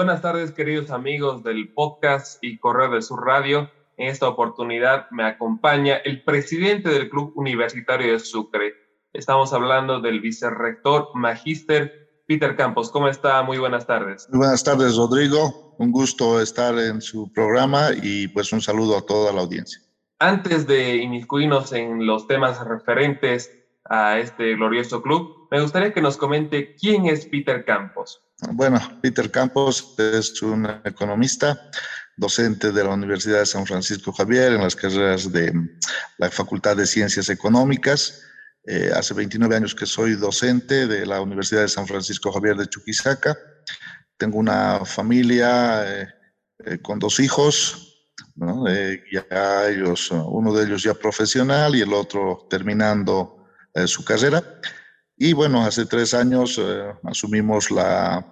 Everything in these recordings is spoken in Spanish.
Buenas tardes, queridos amigos del podcast y Correo de su Radio. En esta oportunidad me acompaña el presidente del Club Universitario de Sucre. Estamos hablando del vicerrector Magíster Peter Campos. ¿Cómo está? Muy buenas tardes. Muy buenas tardes, Rodrigo. Un gusto estar en su programa y pues un saludo a toda la audiencia. Antes de inmiscuirnos en los temas referentes a este glorioso club, me gustaría que nos comente quién es Peter Campos. Bueno, Peter Campos es un economista, docente de la Universidad de San Francisco Javier en las carreras de la Facultad de Ciencias Económicas. Eh, hace 29 años que soy docente de la Universidad de San Francisco Javier de Chuquisaca. Tengo una familia eh, eh, con dos hijos, ¿no? ya ellos, uno de ellos ya profesional y el otro terminando su carrera. Y bueno, hace tres años eh, asumimos la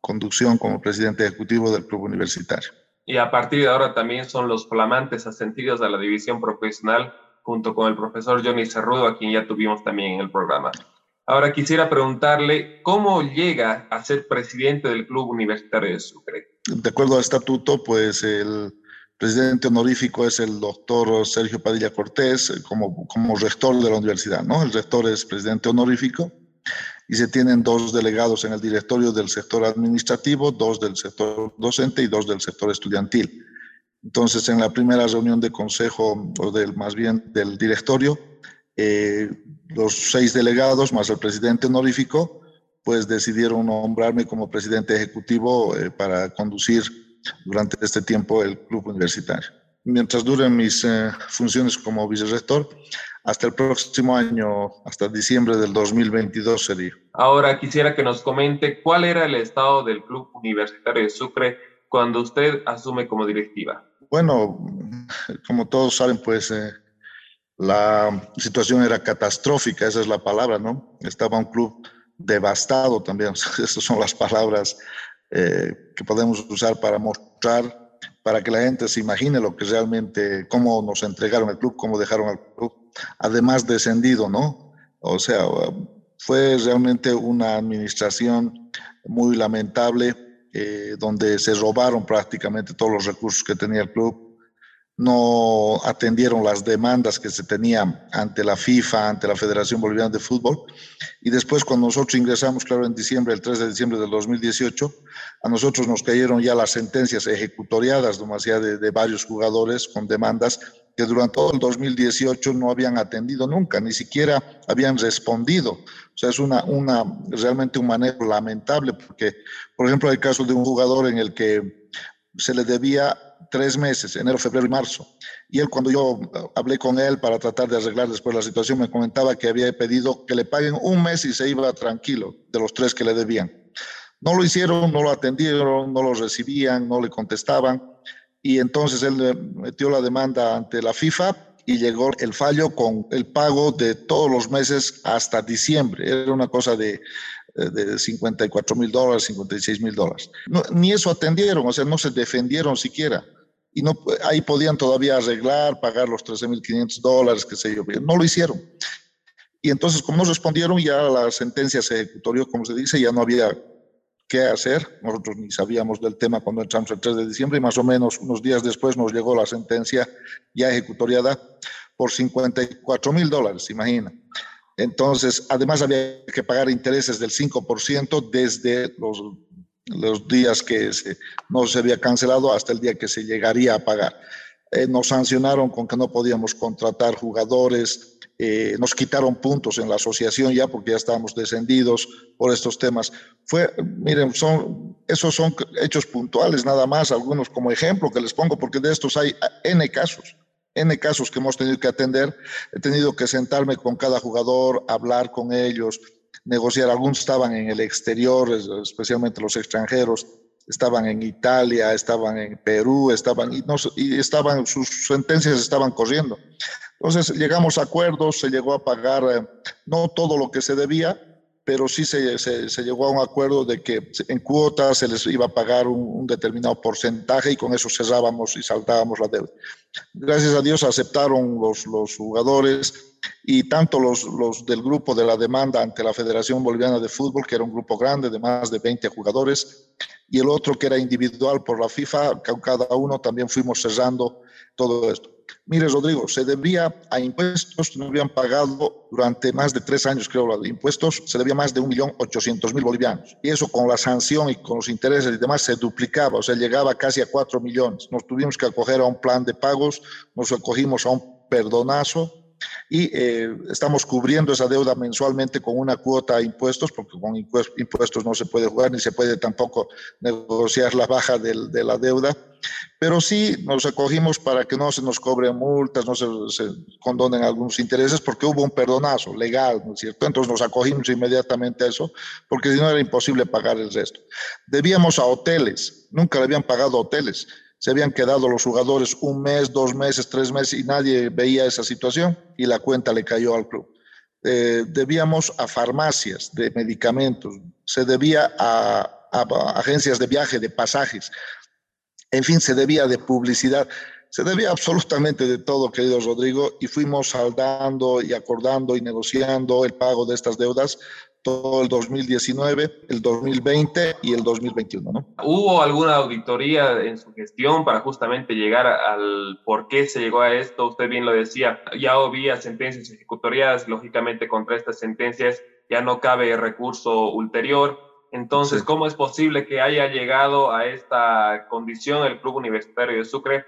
conducción como presidente ejecutivo del club universitario. Y a partir de ahora también son los flamantes ascendidos a la división profesional junto con el profesor Johnny Cerrudo, a quien ya tuvimos también en el programa. Ahora quisiera preguntarle cómo llega a ser presidente del Club Universitario de Sucre. De acuerdo al estatuto, pues el presidente honorífico es el doctor Sergio Padilla Cortés eh, como, como rector de la universidad, ¿no? El rector es presidente honorífico y se tienen dos delegados en el directorio del sector administrativo, dos del sector docente y dos del sector estudiantil. Entonces, en la primera reunión de consejo, o del, más bien del directorio, eh, los seis delegados más el presidente honorífico, pues decidieron nombrarme como presidente ejecutivo eh, para conducir durante este tiempo el club universitario. Mientras duren mis eh, funciones como vicerrector, hasta el próximo año, hasta diciembre del 2022 sería. Ahora quisiera que nos comente cuál era el estado del Club Universitario de Sucre cuando usted asume como directiva. Bueno, como todos saben, pues eh, la situación era catastrófica, esa es la palabra, ¿no? Estaba un club devastado también, esas son las palabras eh, que podemos usar para mostrar, para que la gente se imagine lo que realmente, cómo nos entregaron el club, cómo dejaron al club, además descendido, ¿no? O sea, fue realmente una administración muy lamentable, eh, donde se robaron prácticamente todos los recursos que tenía el club, no atendieron las demandas que se tenían ante la FIFA, ante la Federación Boliviana de Fútbol. Y después, cuando nosotros ingresamos, claro, en diciembre, el 3 de diciembre del 2018, a nosotros nos cayeron ya las sentencias ejecutoriadas, demasiado de, varios jugadores con demandas que durante todo el 2018 no habían atendido nunca, ni siquiera habían respondido. O sea, es una, una, realmente un manejo lamentable, porque, por ejemplo, hay caso de un jugador en el que se le debía tres meses, enero, febrero y marzo. Y él, cuando yo hablé con él para tratar de arreglar después la situación, me comentaba que había pedido que le paguen un mes y se iba tranquilo de los tres que le debían. No lo hicieron, no lo atendieron, no lo recibían, no le contestaban. Y entonces él metió la demanda ante la FIFA y llegó el fallo con el pago de todos los meses hasta diciembre. Era una cosa de de 54 mil dólares, 56 mil dólares. ni eso atendieron, o sea, no se defendieron siquiera. Y no, ahí podían todavía arreglar, pagar los 13 mil 500 dólares, qué sé yo. No lo hicieron. Y entonces, como no respondieron, ya la sentencia se ejecutó, como se dice, ya no había qué hacer. Nosotros ni sabíamos del tema cuando entramos el 3 de diciembre y más o menos unos días después nos llegó la sentencia ya ejecutoriada por 54 mil dólares, imagina. Entonces, además había que pagar intereses del 5% desde los, días que no se había cancelado hasta el día que se llegaría a pagar. Eh, nos sancionaron con que no podíamos contratar jugadores, eh, nos quitaron puntos en la asociación ya porque ya estábamos descendidos por estos temas. Fue, miren, son, esos son hechos puntuales nada más, algunos como ejemplo que les pongo, porque de estos hay N casos. N casos que hemos tenido que atender, he tenido que sentarme con cada jugador, hablar con ellos, negociar. Algunos estaban en el exterior, especialmente los extranjeros, estaban en Italia, estaban en Perú, estaban y, no, y estaban sus sentencias estaban corriendo. Entonces llegamos a acuerdos, se llegó a pagar eh, no todo lo que se debía, pero sí se, se, llegó a un acuerdo de que en cuotas se les iba a pagar un, determinado porcentaje y con eso cerrábamos y saltábamos la deuda. Gracias a Dios aceptaron los, los jugadores y tanto los, los del grupo de la demanda ante la Federación Boliviana de Fútbol, que era un grupo grande de más de 20 jugadores, y el otro que era individual por la FIFA, cada uno también fuimos cerrando todo esto. Mire, Rodrigo, se debía a impuestos, no habían pagado durante más de tres años, creo, de impuestos, se debía más de 1.800.000 bolivianos. Y eso con la sanción y con los intereses y demás se duplicaba, o sea, llegaba casi a 4 millones. Nos tuvimos que acoger a un plan de pagos, nos acogimos a un perdonazo y eh, estamos cubriendo esa deuda mensualmente con una cuota a impuestos, porque con impuestos no se puede jugar ni se puede tampoco negociar la baja de la deuda pero sí nos acogimos para que no se nos cobren multas, no se, condonen algunos intereses, porque hubo un perdonazo legal, ¿no es cierto? Entonces nos acogimos inmediatamente a eso, porque si no era imposible pagar el resto. Debíamos a hoteles, nunca le habían pagado hoteles. Se habían quedado los jugadores un mes, dos meses, tres meses y nadie veía esa situación y la cuenta le cayó al club. Eh, debíamos a farmacias de medicamentos, se debía a agencias de viaje, de pasajes, en fin, se debía de publicidad, se debía absolutamente de todo, querido Rodrigo, y fuimos saldando y acordando y negociando el pago de estas deudas todo el 2019, el 2020 y el 2021. ¿no? ¿Hubo alguna auditoría en su gestión para justamente llegar al por qué se llegó a esto? Usted bien lo decía, ya había sentencias ejecutoriadas, lógicamente contra estas sentencias ya no cabe recurso ulterior. Entonces, ¿cómo es posible que haya llegado a esta condición el Club Universitario de Sucre,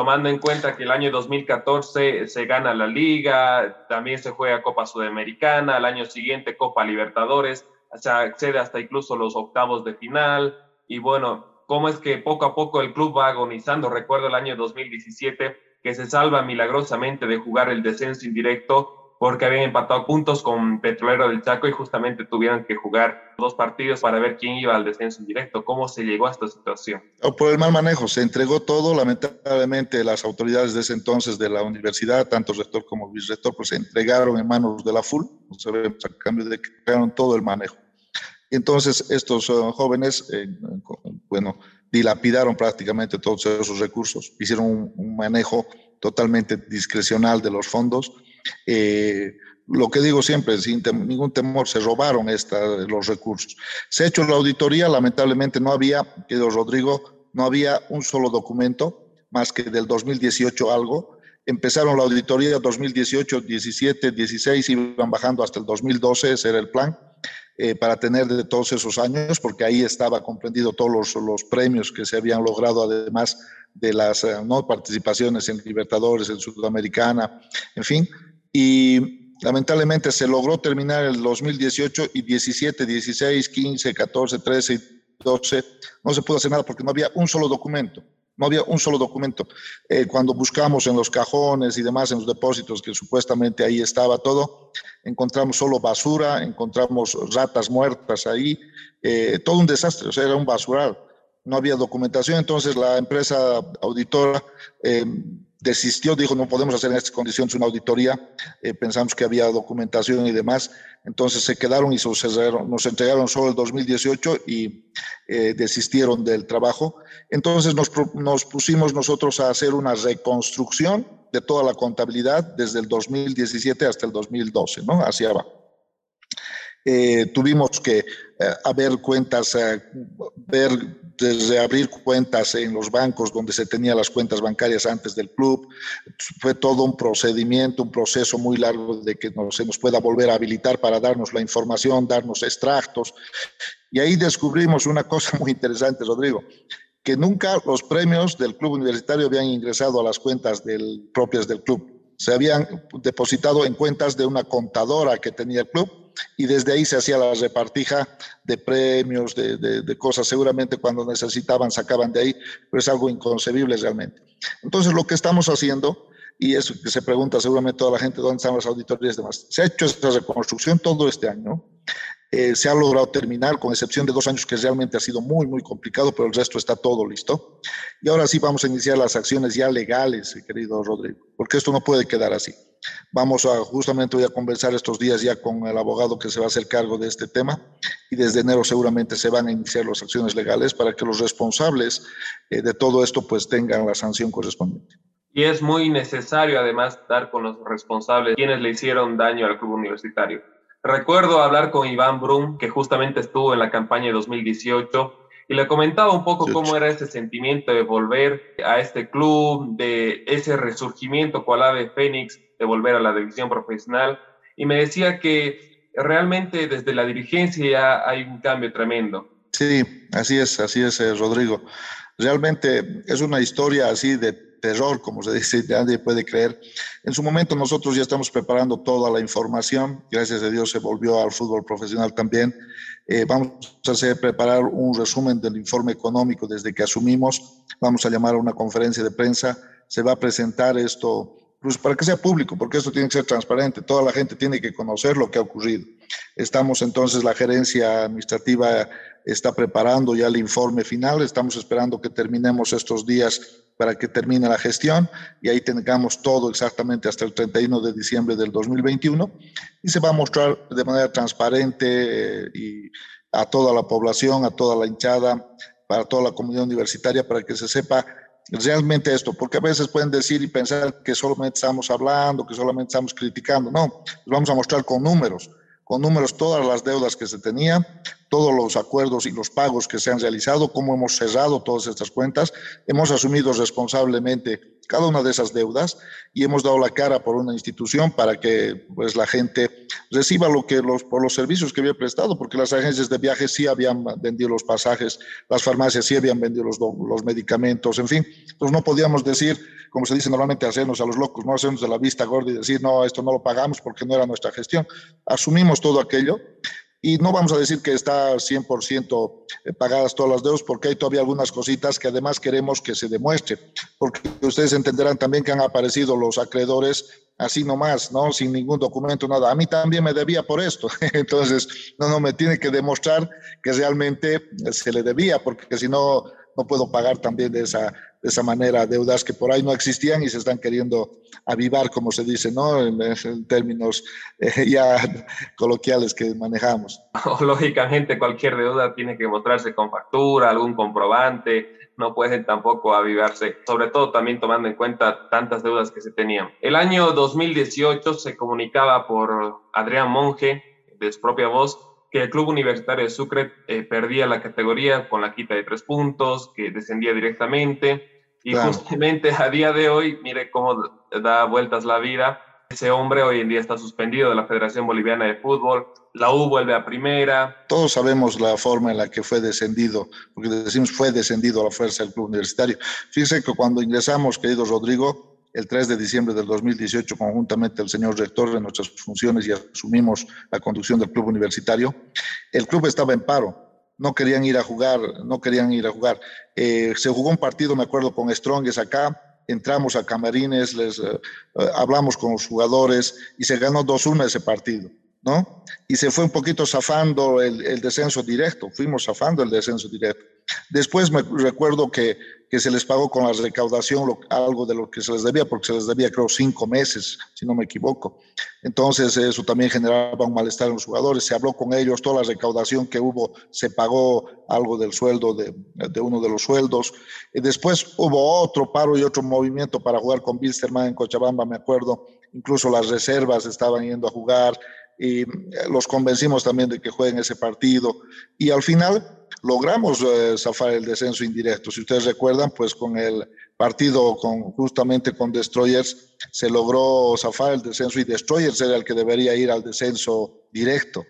tomando en cuenta que el año 2014 se gana la liga, también se juega Copa Sudamericana, al año siguiente Copa Libertadores, se accede hasta incluso los octavos de final, y bueno, ¿cómo es que poco a poco el club va agonizando? Recuerdo el año 2017 que se salva milagrosamente de jugar el descenso indirecto porque habían empatado puntos con Petrolero del Chaco y justamente tuvieron que jugar dos partidos para ver quién iba al descenso directo. ¿Cómo se llegó a esta situación? Por el mal manejo, se entregó todo. Lamentablemente, las autoridades de ese entonces de la universidad, tanto rector como vicerrector, pues se entregaron en manos de la FUL, a cambio de que crearon todo el manejo. Entonces, estos uh, jóvenes, eh, bueno, dilapidaron prácticamente todos esos recursos, hicieron un, un manejo totalmente discrecional de los fondos eh, lo que digo siempre, sin ningún temor, se robaron esta, los recursos. Se ha hecho la auditoría, lamentablemente no había, querido Rodrigo, no había un solo documento, más que del 2018 algo. Empezaron la auditoría 2018, 17, 16, iban bajando hasta el 2012, ese era el plan, eh, para tener de todos esos años, porque ahí estaba comprendido todos los, los premios que se habían logrado, además de las eh, no participaciones en Libertadores, en Sudamericana, en fin y lamentablemente se logró terminar el 2018 y 17, 16, 15, 14, 13 y 12 no se pudo hacer nada porque no había un solo documento. No había un solo documento. Eh, cuando buscamos en los cajones y demás, en los depósitos, que supuestamente ahí estaba todo, encontramos solo basura, encontramos ratas muertas ahí, eh, todo un desastre, o sea, era un basural. No había documentación, entonces la empresa auditora eh, desistió, dijo, no podemos hacer en estas condiciones una auditoría, eh, pensamos que había documentación y demás, entonces se quedaron y nos entregaron solo el 2018 y eh, desistieron del trabajo. Entonces nos, pusimos nosotros a hacer una reconstrucción de toda la contabilidad desde el 2017 hasta el 2012, ¿no? Hacia abajo. Eh, tuvimos que haber cuentas, ver desde abrir cuentas en los bancos donde se tenían las cuentas bancarias antes del club. Fue todo un procedimiento, un proceso muy largo de que no, se nos pueda volver a habilitar para darnos la información, darnos extractos. Y ahí descubrimos una cosa muy interesante, Rodrigo, que nunca los premios del club universitario habían ingresado a las cuentas del, propias del club. Se habían depositado en cuentas de una contadora que tenía el club y desde ahí se hacía la repartija de premios, de, de, cosas. Seguramente cuando necesitaban sacaban de ahí, pero es algo inconcebible realmente. Entonces lo que estamos haciendo, y eso que se pregunta seguramente toda la gente, ¿dónde están las auditorías y demás? Se ha hecho esta reconstrucción todo este año Eh, se ha logrado terminar, con excepción de dos años que realmente ha sido muy, muy complicado, pero el resto está todo listo. Y ahora sí vamos a iniciar las acciones ya legales, querido Rodrigo, porque esto no puede quedar así. Vamos a, justamente voy a conversar estos días ya con el abogado que se va a hacer cargo de este tema y desde enero seguramente se van a iniciar las acciones legales para que los responsables eh, de todo esto pues tengan la sanción correspondiente. Y es muy necesario además dar con los responsables quienes le hicieron daño al club universitario. Recuerdo hablar con Iván Brum, que justamente estuvo en la campaña de 2018, y le comentaba un poco cómo era ese sentimiento de volver a este club, de ese resurgimiento cual ave fénix, de volver a la división profesional. Y me decía que realmente desde la dirigencia ya hay un cambio tremendo. Sí, así es, así es, eh, Rodrigo. Realmente es una historia así de terror, como se dice, nadie puede creer. En su momento nosotros ya estamos preparando toda la información, gracias a Dios se volvió al fútbol profesional también. Eh, vamos a hacer preparar un resumen del informe económico desde que asumimos, vamos a llamar a una conferencia de prensa, se va a presentar esto pues para que sea público, porque esto tiene que ser transparente, toda la gente tiene que conocer lo que ha ocurrido. Estamos entonces, la gerencia administrativa está preparando ya el informe final, estamos esperando que terminemos estos días para que termine la gestión y ahí tengamos todo exactamente hasta el 31 de diciembre del 2021 y se va a mostrar de manera transparente eh, y a toda la población, a toda la hinchada, para toda la comunidad universitaria, para que se sepa realmente esto, porque a veces pueden decir y pensar que solamente estamos hablando, que solamente estamos criticando. No, vamos a mostrar con números con números todas las deudas que se tenían, todos los acuerdos y los pagos que se han realizado, cómo hemos cerrado todas estas cuentas, hemos asumido responsablemente cada una de esas deudas y hemos dado la cara por una institución para que pues la gente reciba lo que los por los servicios que había prestado, porque las agencias de viajes sí habían vendido los pasajes, las farmacias sí habían vendido los, los medicamentos, en fin, entonces no podíamos decir como se dice normalmente, hacernos a los locos, no hacernos de la vista gorda y decir, no, esto no lo pagamos porque no era nuestra gestión. Asumimos todo aquello y no vamos a decir que está 100% eh, pagadas todas las deudas, porque hay todavía algunas cositas que además queremos que se demuestre, porque ustedes entenderán también que han aparecido los acreedores así nomás, ¿no? Sin ningún documento, nada. A mí también me debía por esto. Entonces, no, no, me tiene que demostrar que realmente se le debía, porque si no, no puedo pagar también de esa, de esa manera deudas que por ahí no existían y se están queriendo avivar, como se dice, ¿no? En, términos eh, ya coloquiales que manejamos. Lógicamente, cualquier deuda tiene que mostrarse con factura, algún comprobante, no pueden tampoco avivarse, sobre todo también tomando en cuenta tantas deudas que se tenían. El año 2018 se comunicaba por Adrián Monge, de su propia voz, que el Club Universitario de Sucre eh, perdía la categoría con la quita de tres puntos, que descendía directamente. Y justamente a día de hoy, mire cómo da vueltas la vida. Ese hombre hoy en día está suspendido de la Federación Boliviana de Fútbol. La U vuelve a primera. Todos sabemos la forma en la que fue descendido, porque decimos fue descendido a la fuerza del club universitario. Fíjense que cuando ingresamos, querido Rodrigo, el 3 de diciembre del 2018 conjuntamente el señor rector de nuestras funciones y asumimos la conducción del club universitario. El club estaba en paro, no querían ir a jugar, no querían ir a jugar. Eh, se jugó un partido, me acuerdo, con Strongest acá, entramos a Camarines, les eh, eh, hablamos con los jugadores y se ganó 2-1 ese partido. ¿no? Y se fue un poquito zafando el, el, descenso directo, fuimos zafando el descenso directo. Después me recuerdo que, que se les pagó con la recaudación algo de lo que se les debía, porque se les debía creo cinco meses, si no me equivoco. Entonces eso también generaba un malestar en los jugadores, se habló con ellos, toda la recaudación que hubo, se pagó algo del sueldo de, de uno de los sueldos. Y después hubo otro paro y otro movimiento para jugar con Bilsterman en Cochabamba, me acuerdo, incluso las reservas estaban yendo a jugar y los convencimos también de que jueguen ese partido y al final logramos eh, zafar el descenso indirecto. Si ustedes recuerdan, pues con el partido con, justamente con Destroyers se logró zafar el descenso y Destroyers era el que debería ir al descenso directo.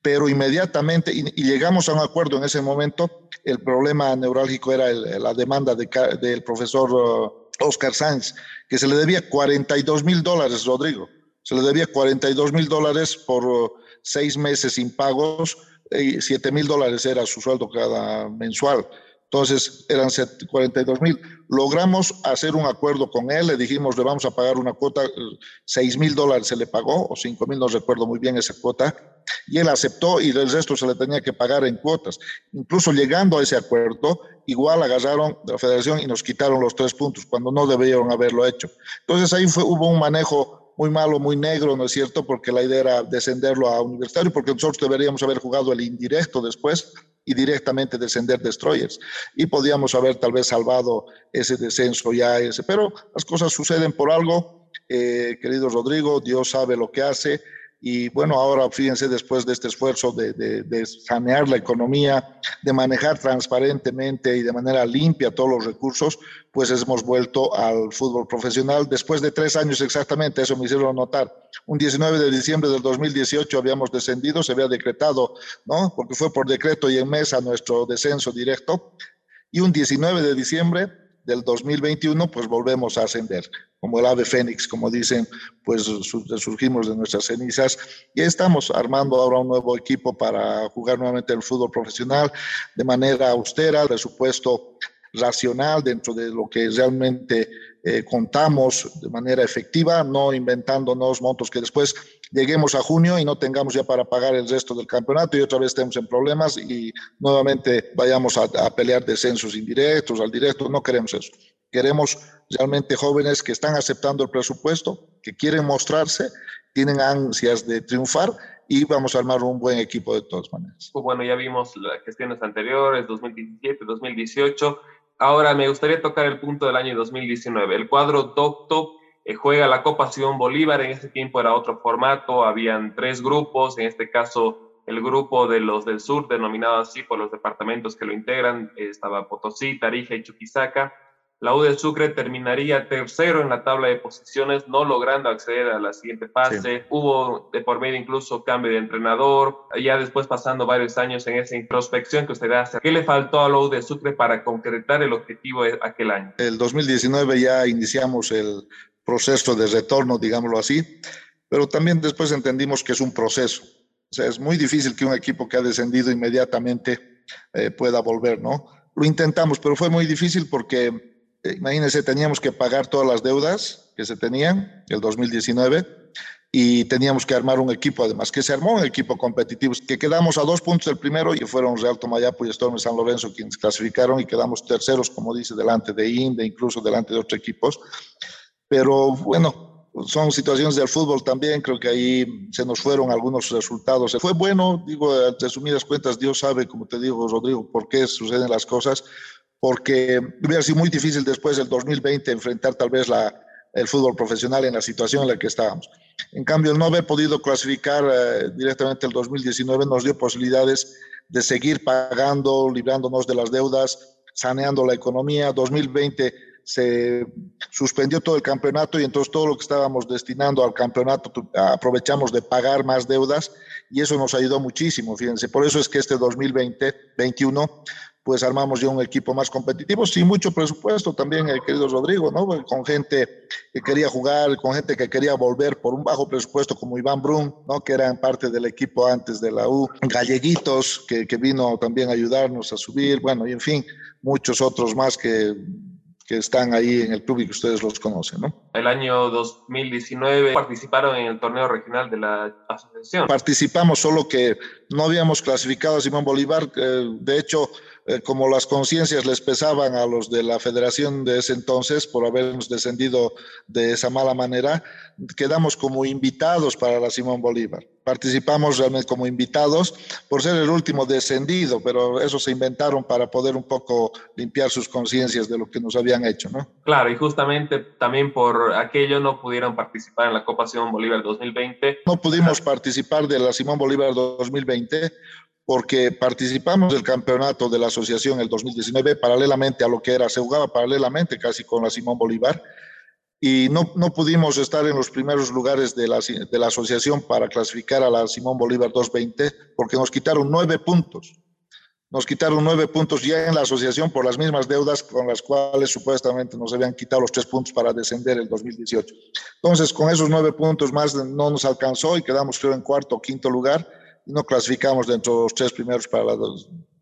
Pero inmediatamente, y, llegamos a un acuerdo en ese momento, el problema neurálgico era la demanda de, del profesor uh, Oscar Sanz, que se le debía 42 mil dólares, Rodrigo se le debía 42 mil dólares por uh, seis meses sin pagos, y 7 mil dólares era su sueldo cada mensual. Entonces eran 42 mil. Logramos hacer un acuerdo con él, le dijimos le vamos a pagar una cuota, 6 mil dólares se le pagó, o 5 mil, no recuerdo muy bien esa cuota, y él aceptó y el resto se le tenía que pagar en cuotas. Incluso llegando a ese acuerdo, igual agarraron de la federación y nos quitaron los tres puntos cuando no debieron haberlo hecho. Entonces ahí fue, hubo un manejo muy malo, muy negro, ¿no es cierto? Porque la idea era descenderlo a universitario, porque nosotros deberíamos haber jugado el indirecto después y directamente descender destroyers. Y podíamos haber tal vez salvado ese descenso ya, ese. pero las cosas suceden por algo. Eh, querido Rodrigo, Dios sabe lo que hace y bueno, ahora fíjense, después de este esfuerzo de, sanear la economía, de manejar transparentemente y de manera limpia todos los recursos, pues hemos vuelto al fútbol profesional después de tres años exactamente, eso me hicieron notar. Un 19 de diciembre del 2018 habíamos descendido, se había decretado, ¿no? Porque fue por decreto y en mesa nuestro descenso directo. Y un 19 de diciembre del 2021, pues volvemos a ascender, como el ave fénix, como dicen, pues surgimos de nuestras cenizas. Y estamos armando ahora un nuevo equipo para jugar nuevamente el fútbol profesional de manera austera, presupuesto racional dentro de lo que realmente eh, contamos de manera efectiva, no inventándonos montos que después lleguemos a junio y no tengamos ya para pagar el resto del campeonato y otra vez estemos en problemas y nuevamente vayamos a, a pelear descensos indirectos, al directo, no queremos eso. Queremos realmente jóvenes que están aceptando el presupuesto, que quieren mostrarse, tienen ansias de triunfar y vamos a armar un buen equipo de todas maneras. Pues bueno, ya vimos las gestiones anteriores, 2017, 2018. Ahora me gustaría tocar el punto del año 2019. El cuadro Docto eh, juega la Copa Simón Bolívar, en ese tiempo era otro formato, habían tres grupos, en este caso el grupo de los del sur, denominado así por los departamentos que lo integran, eh, estaba Potosí, Tarija y Chuquisaca. La U del Sucre terminaría tercero en la tabla de posiciones, no logrando acceder a la siguiente fase. Hubo de por medio incluso cambio de entrenador, ya después pasando varios años en esa introspección que usted hace. ¿Qué le faltó a la U del Sucre para concretar el objetivo de aquel año? El 2019 ya iniciamos el proceso de retorno, digámoslo así, pero también después entendimos que es un proceso. O sea, es muy difícil que un equipo que ha descendido inmediatamente eh, pueda volver, ¿no? Lo intentamos, pero fue muy difícil porque imagínense, teníamos que pagar todas las deudas que se tenían el 2019 y teníamos que armar un equipo, además, que se armó un equipo competitivo, que quedamos a dos puntos del primero y fueron Real Tomayapo y Storm San Lorenzo quienes clasificaron y quedamos terceros, como dice, delante de INDE, incluso delante de otros equipos. Pero bueno, son situaciones del fútbol también, creo que ahí se nos fueron algunos resultados. Fue bueno, digo, de resumidas cuentas, Dios sabe, como te digo, Rodrigo, por qué suceden las cosas, porque hubiera sido muy difícil después del 2020 enfrentar tal vez la, el fútbol profesional en la situación en la que estábamos. En cambio, el no haber podido clasificar eh, directamente el 2019 nos dio posibilidades de seguir pagando, librándonos de las deudas, saneando la economía. 2020 se suspendió todo el campeonato y entonces todo lo que estábamos destinando al campeonato aprovechamos de pagar más deudas y eso nos ayudó muchísimo, fíjense. Por eso es que este 2020, 21 pues armamos ya un equipo más competitivo, sin mucho presupuesto también, el querido Rodrigo, ¿no? Con gente que quería jugar, con gente que quería volver por un bajo presupuesto como Iván Brun, ¿no? Que eran parte del equipo antes de la U, Galleguitos, que, que vino también a ayudarnos a subir, bueno, y en fin, muchos otros más que que están ahí en el club y que ustedes los conocen, ¿no? El año 2019 participaron en el torneo regional de la asociación. Participamos, solo que no habíamos clasificado a Simón Bolívar. de hecho, eh, como las conciencias les pesaban a los de la federación de ese entonces por habernos descendido de esa mala manera, quedamos como invitados para la Simón Bolívar. Participamos realmente como invitados por ser el último descendido, pero eso se inventaron para poder un poco limpiar sus conciencias de lo que nos habían hecho, ¿no? Claro, y justamente también por aquello no pudieron participar en la Copa Simón Bolívar 2020. No pudimos participar de la Simón Bolívar 2020 porque participamos del campeonato de la asociación el 2019 paralelamente a lo que era, se jugaba paralelamente casi con la Simón Bolívar y no, no pudimos estar en los primeros lugares de la, de la asociación para clasificar a la Simón Bolívar 220 porque nos quitaron nueve puntos. Nos quitaron nueve puntos ya en la asociación por las mismas deudas con las cuales supuestamente nos habían quitado los tres puntos para descender el 2018. Entonces, con esos nueve puntos más no nos alcanzó y quedamos creo en cuarto o quinto lugar no clasificamos dentro de los tres primeros para la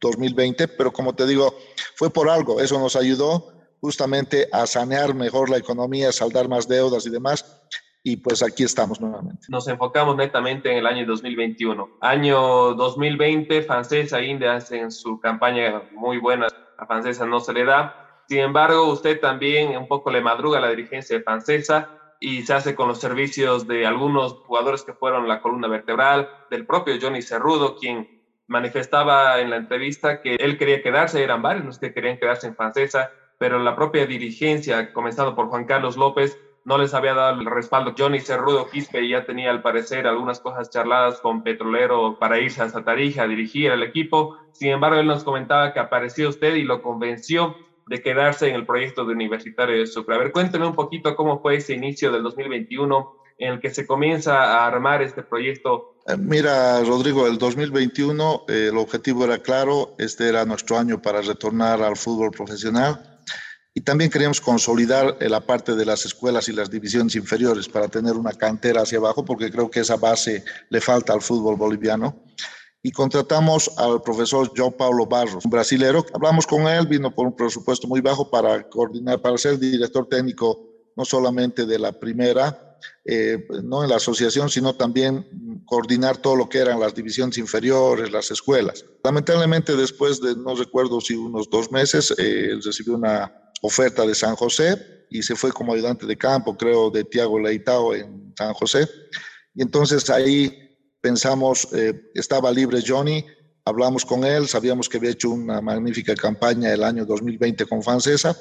2020, pero como te digo, fue por algo, eso nos ayudó justamente a sanear mejor la economía, saldar más deudas y demás. Y pues aquí estamos nuevamente. Nos enfocamos netamente en el año 2021. Año 2020, Francesa e India hacen su campaña muy buena. A Francesa no se le da. Sin embargo, usted también un poco le madruga a la dirigencia Francesa y se hace con los servicios de algunos jugadores que fueron la columna vertebral, del propio Johnny Cerrudo, quien manifestaba en la entrevista que él quería quedarse, eran varios los que querían quedarse en Francesa, pero la propia dirigencia, comenzando por Juan Carlos López, no les había dado el respaldo. Johnny Cerrudo Quispe ya tenía al parecer algunas cosas charladas con Petrolero para irse a Tarija a dirigir al equipo. Sin embargo, él nos comentaba que apareció usted y lo convenció de quedarse en el proyecto de Universitario de Sucre. A ver, cuénteme un poquito cómo fue ese inicio del 2021 en el que se comienza a armar este proyecto eh, Mira, Rodrigo, el 2021 eh, el objetivo era claro, este era nuestro año para retornar al fútbol profesional y también queríamos consolidar la parte de las escuelas y las divisiones inferiores para tener una cantera hacia abajo, porque creo que esa base le falta al fútbol boliviano. Y contratamos al profesor João Paulo Barros, un brasilero. Hablamos con él, vino por un presupuesto muy bajo para coordinar, para ser director técnico no solamente de la primera, eh, no en la asociación, sino también coordinar todo lo que eran las divisiones inferiores, las escuelas. Lamentablemente, después de, no recuerdo si unos dos meses, eh, recibió una oferta de San José y se fue como ayudante de campo, creo, de Tiago Leitao en San José. Y entonces ahí pensamos, eh, estaba libre Johnny, hablamos con él, sabíamos que había hecho una magnífica campaña el año 2020 con Francesa,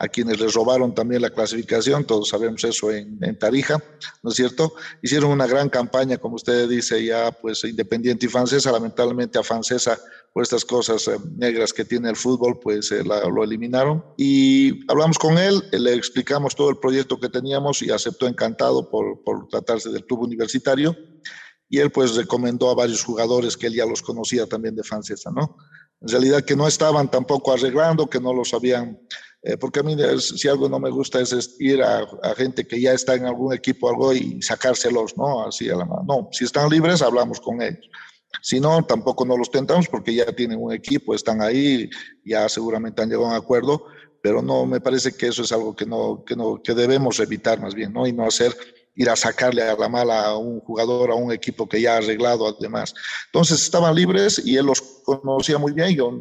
a quienes les robaron también la clasificación, todos sabemos eso en, en, Tarija, ¿no es cierto? Hicieron una gran campaña, como usted dice, ya pues Independiente y Francesa, lamentablemente a Francesa por estas cosas eh, negras que tiene el fútbol, pues eh, lo eliminaron. Y hablamos con él, eh, le explicamos todo el proyecto que teníamos y aceptó encantado por, por tratarse del club universitario. Y él pues recomendó a varios jugadores que él ya los conocía también de francesa, ¿no? En realidad que no estaban tampoco arreglando, que no lo sabían, porque a mí si algo no me gusta es ir a, gente que ya está en algún equipo algo y sacárselos, ¿no? Así a la mano. No, si están libres, hablamos con ellos. Si no, tampoco no los tentamos porque ya tienen un equipo, están ahí, ya seguramente han llegado a un acuerdo, pero no me parece que eso es algo que no, que no, que debemos evitar más bien, ¿no? Y no hacer ir a sacarle a la mala a un jugador, a un equipo que ya ha arreglado además. Entonces estaban libres y él los conocía muy bien. Yo,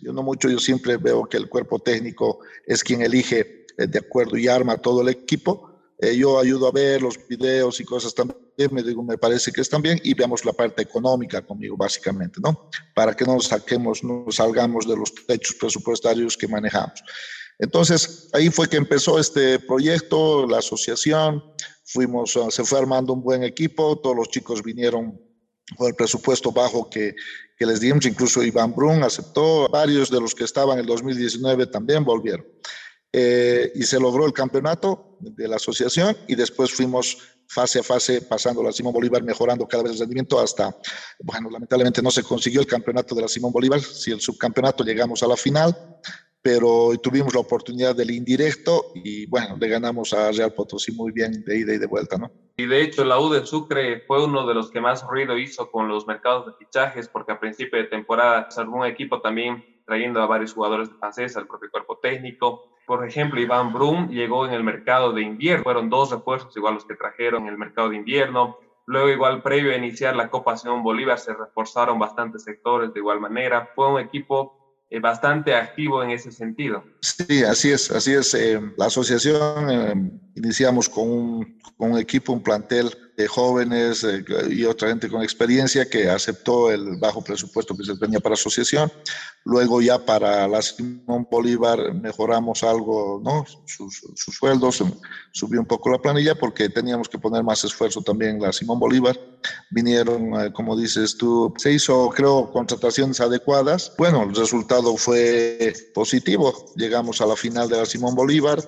yo no mucho, yo siempre veo que el cuerpo técnico es quien elige eh, de acuerdo y arma todo el equipo. Eh, yo ayudo a ver los videos y cosas también me digo, me parece que están bien y veamos la parte económica conmigo, básicamente, ¿no? Para que no saquemos, no salgamos de los techos presupuestarios que manejamos. Entonces, ahí fue que empezó este proyecto, la asociación, fuimos, ah, se fue armando un buen equipo, todos los chicos vinieron con el presupuesto bajo que, que les dimos, incluso Iván Brun aceptó, varios de los que estaban en el 2019 también volvieron. Eh, y se logró el campeonato de la asociación y después fuimos fase a fase pasando la Simón Bolívar, mejorando cada vez el rendimiento hasta, bueno, lamentablemente no se consiguió el campeonato de la Simón Bolívar, si el subcampeonato llegamos a la final, pero tuvimos la oportunidad del indirecto y bueno, le ganamos a Real Potosí muy bien de ida y de vuelta, ¿no? Y de hecho la U de Sucre fue uno de los que más ruido hizo con los mercados de fichajes porque a principio de temporada se armó un equipo también trayendo a varios jugadores de francesa, al propio cuerpo técnico, por ejemplo, Iván Brum llegó en el mercado de invierno. Fueron dos refuerzos igual los que trajeron en el mercado de invierno. Luego, igual previo a iniciar la Copa Simón Bolívar, se reforzaron bastantes sectores de igual manera. Fue un equipo bastante activo en ese sentido. Sí, así es, así es. Eh, la asociación eh, iniciamos con un, con un equipo, un plantel jóvenes eh, y otra gente con experiencia que aceptó el bajo presupuesto que se tenía para asociación. Luego ya para la Simón Bolívar mejoramos algo, ¿no? Sus, sueldos, subió un poco la planilla porque teníamos que poner más esfuerzo también la Simón Bolívar. Vinieron, eh, como dices tú, se hizo, creo, contrataciones adecuadas. Bueno, el resultado fue positivo. Llegamos a la final de la Simón Bolívar.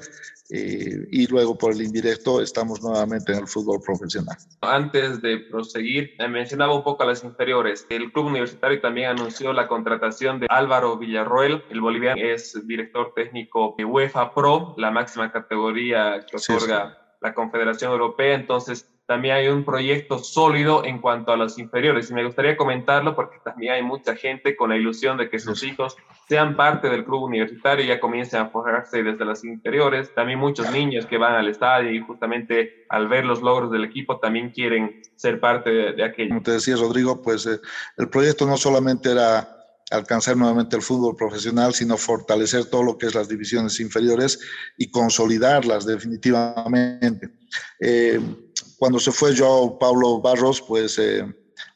Eh, y luego por el indirecto estamos nuevamente en el fútbol profesional. Antes de proseguir, mencionaba un poco a las inferiores. El club universitario también anunció la contratación de Álvaro Villarroel. El boliviano es director técnico de UEFA Pro, la máxima categoría que otorga la Confederación Europea. Entonces, también hay un proyecto sólido en cuanto a los inferiores. Y me gustaría comentarlo porque también hay mucha gente con la ilusión de que sus hijos sean parte del club universitario y ya comiencen a forjarse desde las inferiores. También muchos niños que van al estadio y justamente al ver los logros del equipo también quieren ser parte de, aquello. Como te decía, Rodrigo, pues eh, el proyecto no solamente era alcanzar nuevamente el fútbol profesional, sino fortalecer todo lo que es las divisiones inferiores y consolidarlas definitivamente. Eh, cuando se fue yo, Pablo Barros, pues eh,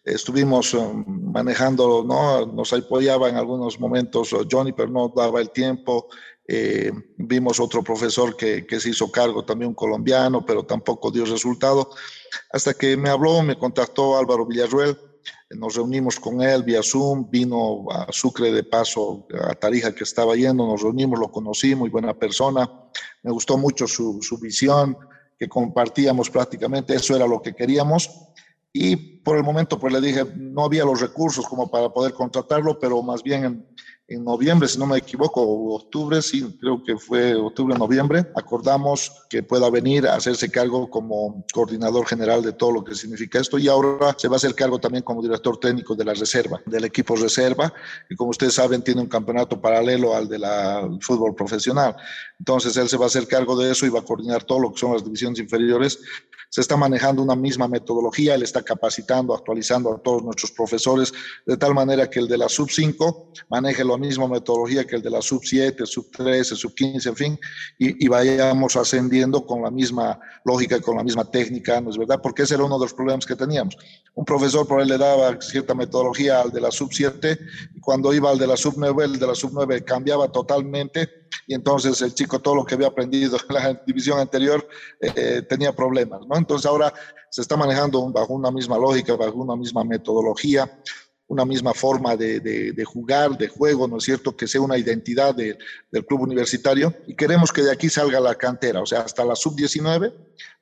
estuvimos um, manejando, ¿no? Nos apoyaba en algunos momentos uh, Johnny, pero no daba el tiempo. Eh, vimos otro profesor que, que, se hizo cargo, también un colombiano, pero tampoco dio resultado. Hasta que me habló, me contactó Álvaro Villarruel, nos reunimos con él vía Zoom, vino a Sucre de paso, a Tarija que estaba yendo, nos reunimos, lo conocí, muy buena persona, me gustó mucho su, su visión, que compartíamos prácticamente, eso era lo que queríamos. Y por el momento, pues le dije, no había los recursos como para poder contratarlo, pero más bien en, en noviembre, si no me equivoco, o octubre, sí, creo que fue octubre, noviembre, acordamos que pueda venir a hacerse cargo como coordinador general de todo lo que significa esto y ahora se va a hacer cargo también como director técnico de la reserva, del equipo reserva, y como ustedes saben tiene un campeonato paralelo al del fútbol profesional. Entonces él se va a hacer cargo de eso y va a coordinar todo lo que son las divisiones inferiores. Se está manejando una misma metodología, él está capacitando, actualizando a todos nuestros profesores, de tal manera que el de la sub 5 maneje la misma metodología que el de la sub 7, sub 13, sub 15, en fin, y, y vayamos ascendiendo con la misma lógica con la misma técnica, ¿no es verdad? Porque ese era uno de los problemas que teníamos. Un profesor por él le daba cierta metodología al de la sub 7, y cuando iba al de la sub 9, el de la sub 9 cambiaba totalmente y entonces el chico todo lo que había aprendido en la división anterior eh, tenía problemas, ¿no? Entonces ahora se está manejando bajo una misma lógica, bajo una misma metodología, una misma forma de, de, jugar, de juego, ¿no es cierto? Que sea una identidad de, del club universitario y queremos que de aquí salga la cantera, o sea, hasta la sub-19,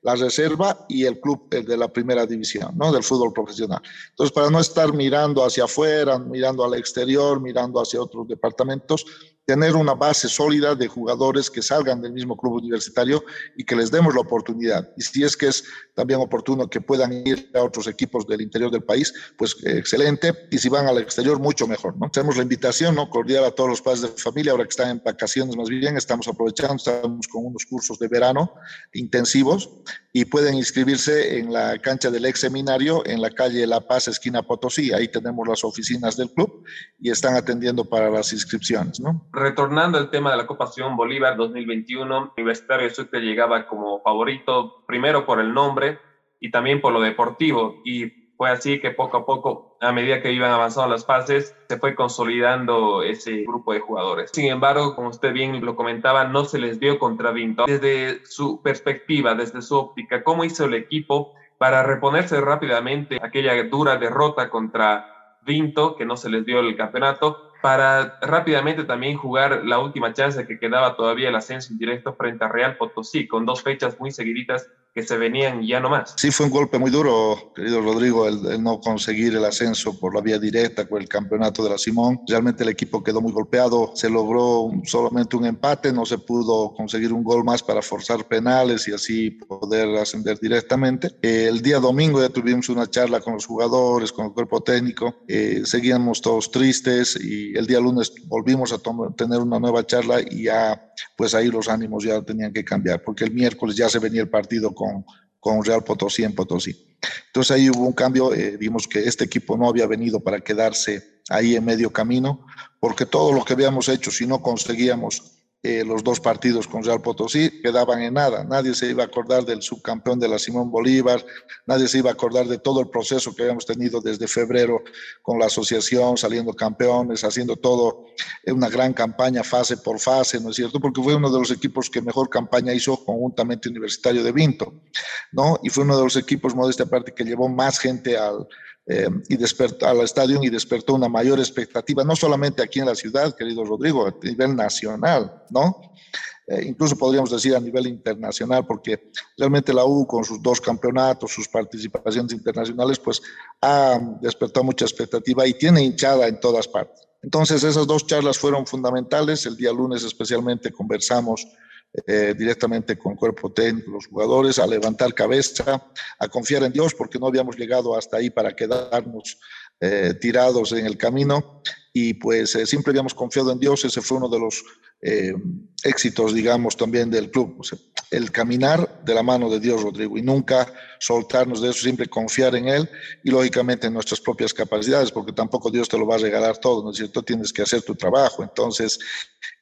la reserva y el club de la primera división, ¿no? Del fútbol profesional. Entonces, para no estar mirando hacia afuera, mirando al exterior, mirando hacia otros departamentos, tener una base sólida de jugadores que salgan del mismo club universitario y que les demos la oportunidad. Y si es que es también oportuno que puedan ir a otros equipos del interior del país, pues eh, excelente. Y si van al exterior, mucho mejor. ¿no? Hacemos la invitación ¿no? cordial a todos los padres de familia, ahora que están en vacaciones más bien, estamos aprovechando, estamos con unos cursos de verano intensivos y pueden inscribirse en la cancha del ex seminario en la calle La Paz, esquina Potosí. Ahí tenemos las oficinas del club y están atendiendo para las inscripciones. ¿no? Retornando al tema de la Copa Simón Bolívar 2021, Universitario de Sucre llegaba como favorito, primero por el nombre y también por lo deportivo. Y fue así que poco a poco, a medida que iban avanzando las fases, se fue consolidando ese grupo de jugadores. Sin embargo, como usted bien lo comentaba, no se les dio contra Vinto. Desde su perspectiva, desde su óptica, ¿cómo hizo el equipo para reponerse rápidamente aquella dura derrota contra Vinto, que no se les dio el campeonato? Para rápidamente también jugar la última chance que quedaba todavía el ascenso indirecto frente a Real Potosí, con dos fechas muy seguiditas que se venían ya no más. Sí, fue un golpe muy duro, querido Rodrigo, el, no conseguir el ascenso por la vía directa con el campeonato de la Simón. Realmente el equipo quedó muy golpeado, se logró solamente un empate, no se pudo conseguir un gol más para forzar penales y así poder ascender directamente. el día domingo ya tuvimos una charla con los jugadores, con el cuerpo técnico, eh, seguíamos todos tristes y el día lunes volvimos a tener una nueva charla y ya, pues ahí los ánimos ya tenían que cambiar, porque el miércoles ya se venía el partido con con, Real Potosí en Potosí. Entonces ahí hubo un cambio, eh, vimos que este equipo no había venido para quedarse ahí en medio camino, porque todo lo que habíamos hecho, si no conseguíamos eh, los dos partidos con Real Potosí quedaban en nada. Nadie se iba a acordar del subcampeón de la Simón Bolívar, nadie se iba a acordar de todo el proceso que habíamos tenido desde febrero con la asociación, saliendo campeones, haciendo todo, una gran campaña fase por fase, ¿no es cierto? Porque fue uno de los equipos que mejor campaña hizo conjuntamente Universitario de Vinto, ¿no? Y fue uno de los equipos, modesta parte, que llevó más gente al, eh, y despertó al estadio y despertó una mayor expectativa, no solamente aquí en la ciudad, querido Rodrigo, a nivel nacional, ¿no? Eh, incluso podríamos decir a nivel internacional, porque realmente la U con sus dos campeonatos, sus participaciones internacionales, pues ha despertado mucha expectativa y tiene hinchada en todas partes. Entonces esas dos charlas fueron fundamentales. El día lunes especialmente conversamos eh, directamente con cuerpo técnico, los jugadores, a levantar cabeza, a confiar en Dios, porque no habíamos llegado hasta ahí para quedarnos eh, tirados en el camino. Y pues eh, siempre habíamos confiado en Dios, ese fue uno de los éxitos, digamos, también del club, el caminar de la mano de Dios, Rodrigo, y nunca soltarnos de eso, siempre confiar en Él y lógicamente en nuestras propias capacidades, porque tampoco Dios te lo va a regalar todo, ¿no es cierto? Tienes que hacer tu trabajo, entonces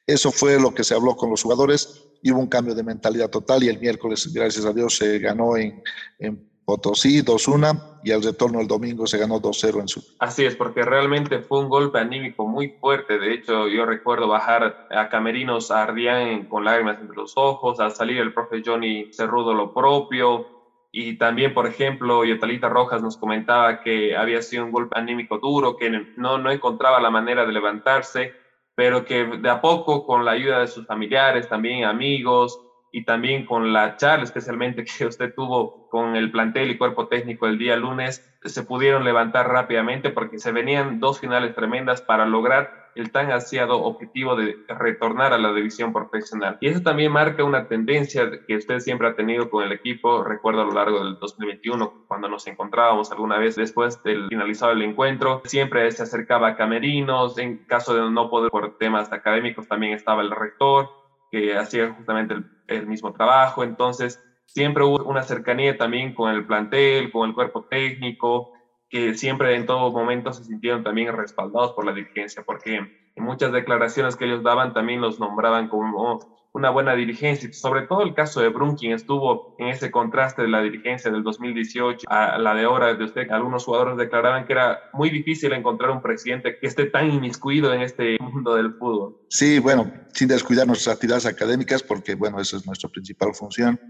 eso fue lo que se habló con los jugadores y hubo un cambio de mentalidad total y el miércoles, gracias a Dios, se ganó en, en Potosí 2-1 y al retorno el domingo se ganó 2-0 en su. Así es, porque realmente fue un golpe anímico muy fuerte. De hecho, yo recuerdo bajar a Camerinos a Ardián con lágrimas entre los ojos, al salir el profe Johnny Cerrudo lo propio. Y también, por ejemplo, Yotalita Rojas nos comentaba que había sido un golpe anímico duro, que no, no encontraba la manera de levantarse pero que de a poco, con la ayuda de sus familiares, también amigos, y también con la charla especialmente que usted tuvo con el plantel y cuerpo técnico el día lunes, se pudieron levantar rápidamente porque se venían dos finales tremendas para lograr el tan ansiado objetivo de retornar a la división profesional. Y eso también marca una tendencia que usted siempre ha tenido con el equipo. Recuerdo a lo largo del 2021, cuando nos encontrábamos alguna vez después del finalizado el encuentro, siempre se acercaba a camerinos. En caso de no poder por temas académicos, también estaba el rector que hacía justamente el, mismo trabajo. Entonces, siempre hubo una cercanía también con el plantel, con el cuerpo técnico, que siempre en todo momento se sintieron también respaldados por la dirigencia, porque en muchas declaraciones que ellos daban también los nombraban como una buena dirigencia, sobre todo el caso de Brunkin estuvo en ese contraste de la dirigencia del 2018 a la de ahora de usted. Algunos jugadores declaraban que era muy difícil encontrar un presidente que esté tan inmiscuido en este mundo del fútbol. Sí, bueno, sin descuidar nuestras actividades académicas, porque bueno, esa es nuestra principal función.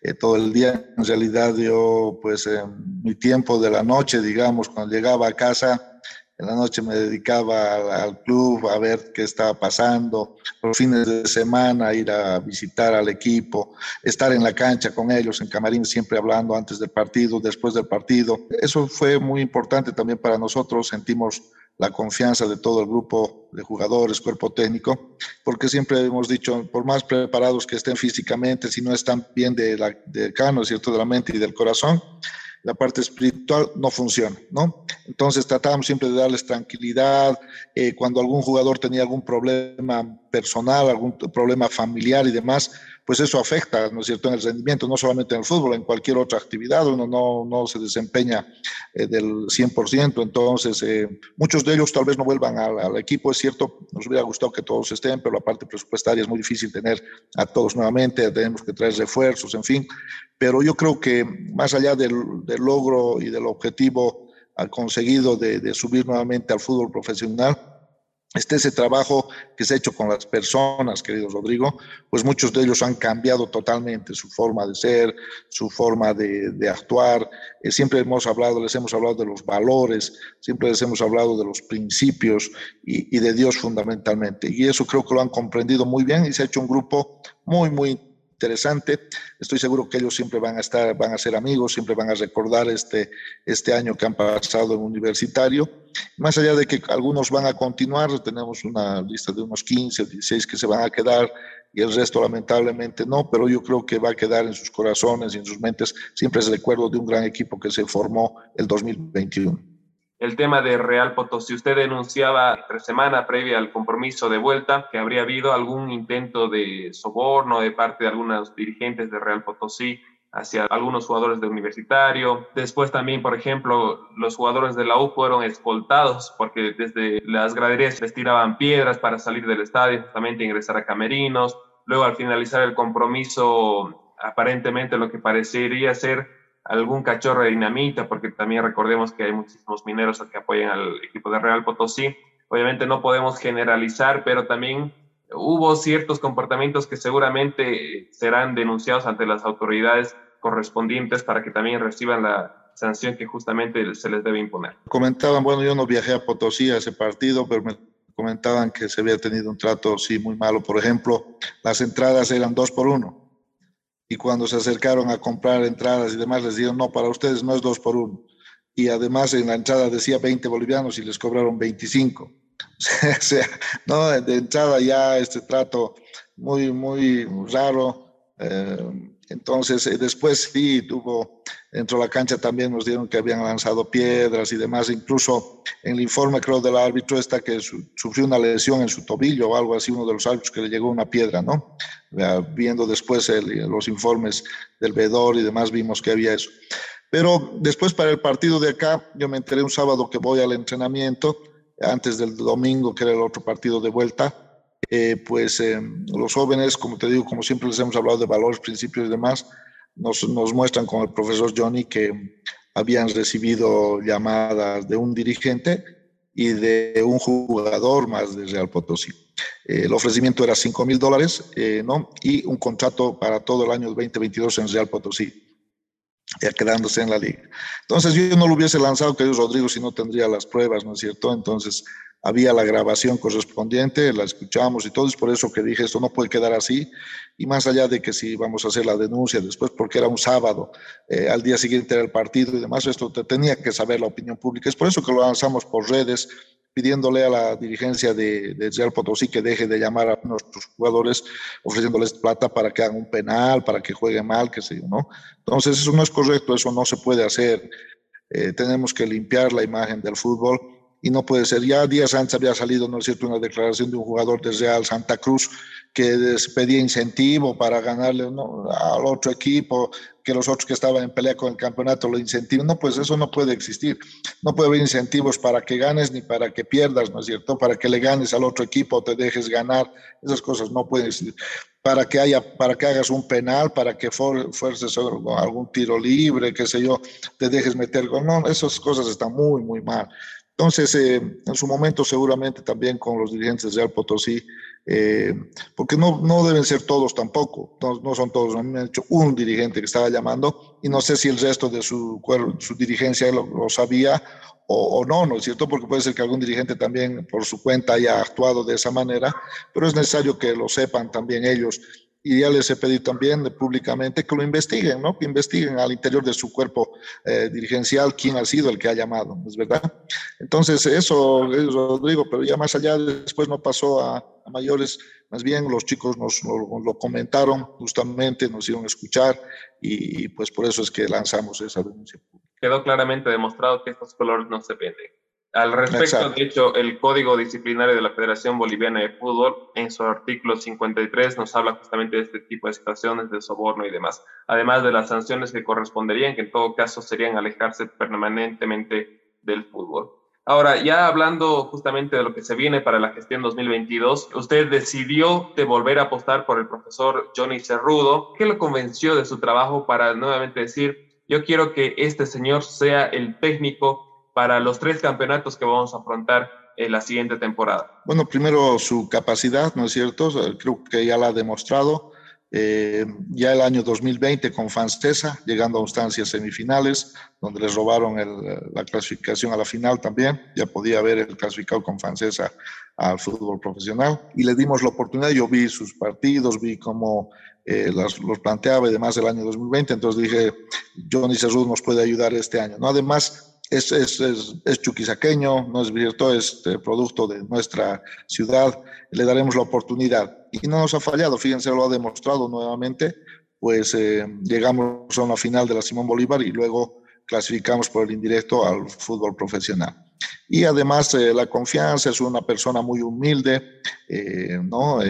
Eh, todo el día, en realidad yo, pues, mi tiempo de la noche, digamos, cuando llegaba a casa, en la noche me dedicaba al, club a ver qué estaba pasando, los fines de semana ir a visitar al equipo, estar en la cancha con ellos, en camarín, siempre hablando antes del partido, después del partido. Eso fue muy importante también para nosotros, sentimos la confianza de todo el grupo de jugadores, cuerpo técnico, porque siempre hemos dicho, por más preparados que estén físicamente, si no están bien de, la, de cano, ¿cierto? de la mente y del corazón, la parte espiritual no funciona, ¿no? Entonces tratábamos siempre de darles tranquilidad. Eh, cuando algún jugador tenía algún problema personal, algún problema familiar y demás, pues eso afecta, ¿no es cierto?, en el rendimiento, no solamente en el fútbol, en cualquier otra actividad, uno no, se desempeña eh, del 100%, entonces eh, muchos de ellos tal vez no vuelvan al, equipo, es cierto, nos hubiera gustado que todos estén, pero la parte presupuestaria es muy difícil tener a todos nuevamente, tenemos que traer refuerzos, en fin, pero yo creo que más allá del, logro y del objetivo conseguido de, de subir nuevamente al fútbol profesional, este ese trabajo que se ha hecho con las personas, querido Rodrigo, pues muchos de ellos han cambiado totalmente su forma de ser, su forma de, de actuar. Eh, siempre hemos hablado, les hemos hablado de los valores, siempre les hemos hablado de los principios y, y de Dios fundamentalmente. Y eso creo que lo han comprendido muy bien y se ha hecho un grupo muy, muy interesante. Estoy seguro que ellos siempre van a estar, van a ser amigos, siempre van a recordar este, este año que han pasado en universitario. Más allá de que algunos van a continuar, tenemos una lista de unos 15 o 16 que se van a quedar y el resto lamentablemente no, pero yo creo que va a quedar en sus corazones y en sus mentes siempre es el recuerdo de un gran equipo que se formó el 2021 el tema de Real Potosí. Usted denunciaba tres semanas previa al compromiso de vuelta que habría habido algún intento de soborno de parte de algunos dirigentes de Real Potosí hacia algunos jugadores de universitario. Después también, por ejemplo, los jugadores de la U fueron escoltados porque desde las graderías les tiraban piedras para salir del estadio, justamente ingresar a camerinos. Luego, al finalizar el compromiso, aparentemente lo que parecería ser algún cachorro de dinamita, porque también recordemos que hay muchísimos mineros que apoyan al equipo de Real Potosí. Obviamente no podemos generalizar, pero también hubo ciertos comportamientos que seguramente serán denunciados ante las autoridades correspondientes para que también reciban la sanción que justamente se les debe imponer. Comentaban, bueno, yo no viajé a Potosí a ese partido, pero me comentaban que se había tenido un trato, sí, muy malo. Por ejemplo, las entradas eran dos por uno y cuando se acercaron a comprar entradas y demás les dijeron, no, para ustedes no es dos por uno. Y además en la entrada decía 20 bolivianos y les cobraron 25. o sea, no, de entrada ya este trato muy, muy raro. Eh, entonces, eh, después sí tuvo, dentro de la cancha también nos dieron que habían lanzado piedras y demás. Incluso en el informe, creo, del árbitro está que sufrió una lesión en su tobillo o algo así, uno de los árbitros que le llegó una piedra, ¿no? Viendo después los informes del vedor y demás, vimos que había eso. Pero después para el partido de acá, yo me enteré un sábado que voy al entrenamiento, antes del domingo, que era el otro partido de vuelta eh, pues eh, los jóvenes, como te digo, como siempre les hemos hablado de valores, principios y demás, nos, nos muestran con el profesor Johnny que habían recibido llamadas de un dirigente y de un jugador más de Real Potosí. Eh, el ofrecimiento era 5 mil dólares ¿no? y un contrato para todo el año 2022 en Real Potosí quedándose en la liga. Entonces yo no lo hubiese lanzado, querido Rodrigo, si no tendría las pruebas, ¿no es cierto? Entonces había la grabación correspondiente, la escuchamos y todo, es por eso que dije, esto no puede quedar así, y más allá de que si vamos a hacer la denuncia después, porque era un sábado, eh, al día siguiente era el partido y demás, esto te tenía que saber la opinión pública, es por eso que lo lanzamos por redes, pidiéndole a la dirigencia de, de Real Potosí que deje de llamar a nuestros jugadores ofreciéndoles plata para que hagan un penal, para que jueguen mal, qué sé yo, ¿no? Entonces eso no es correcto, eso no se puede hacer. Eh, tenemos que limpiar la imagen del fútbol y no puede ser. Ya días antes había salido, ¿no es cierto?, una declaración de un jugador de Real Santa Cruz que pedía incentivo para ganarle al otro equipo, que los otros que estaban en pelea con el campeonato lo incentiven. No, pues eso no puede existir. No puede haber incentivos para que ganes ni para que pierdas, ¿no es cierto? Para que le ganes al otro equipo o te dejes ganar. Esas cosas no pueden existir. Para que, haya, para que hagas un penal, para que fuerces algún tiro libre, qué sé yo, te dejes meter. No, esas cosas están muy, muy mal. Entonces, eh, en su momento seguramente también con los dirigentes de Real Potosí, eh, porque no, no deben ser todos tampoco, no, son todos, a mí me han dicho un dirigente que estaba llamando y no sé si el resto de su, su dirigencia lo, sabía o, o, no, ¿no es cierto? Porque puede ser que algún dirigente también por su cuenta haya actuado de esa manera, pero es necesario que lo sepan también ellos y ya les he pedido también públicamente que lo investiguen, ¿no? Que investiguen al interior de su cuerpo eh, dirigencial quién ha sido el que ha llamado, ¿es verdad? Entonces, eso, Rodrigo, pero ya más allá, después no pasó a, mayores, más bien los chicos nos, lo comentaron justamente, nos a escuchar y, pues por eso es que lanzamos esa denuncia Quedó claramente demostrado que estos colores no se venden. Al respecto, de hecho, el Código Disciplinario de la Federación Boliviana de Fútbol, en su artículo 53, nos habla justamente de este tipo de situaciones de soborno y demás, además de las sanciones que corresponderían, que en todo caso serían alejarse permanentemente del fútbol. Ahora, ya hablando justamente de lo que se viene para la gestión 2022, usted decidió de volver a apostar por el profesor Johnny Cerrudo. ¿Qué lo convenció de su trabajo para nuevamente decir, yo quiero que este señor sea el técnico para los tres campeonatos que vamos a afrontar en la siguiente temporada? Bueno, primero su capacidad, ¿no es cierto? Creo que ya la ha demostrado. Eh, ya el año 2020 con Fancesa, llegando a instancias semifinales, donde les robaron la clasificación a la final también, ya podía haber el clasificado con Fancesa al fútbol profesional, y le dimos la oportunidad, yo vi sus partidos, vi cómo eh, los, planteaba y demás el año 2020, entonces dije, Johnny Cerrud nos puede ayudar este año, ¿no? Además, es, es, chuquisaqueño, no es virtual, es eh, producto de nuestra ciudad, le daremos la oportunidad. Y no nos ha fallado, fíjense, lo ha demostrado nuevamente, pues eh, llegamos a una final de la Simón Bolívar y luego clasificamos por el indirecto al fútbol profesional. Y además eh, la confianza, es una persona muy humilde, ¿no?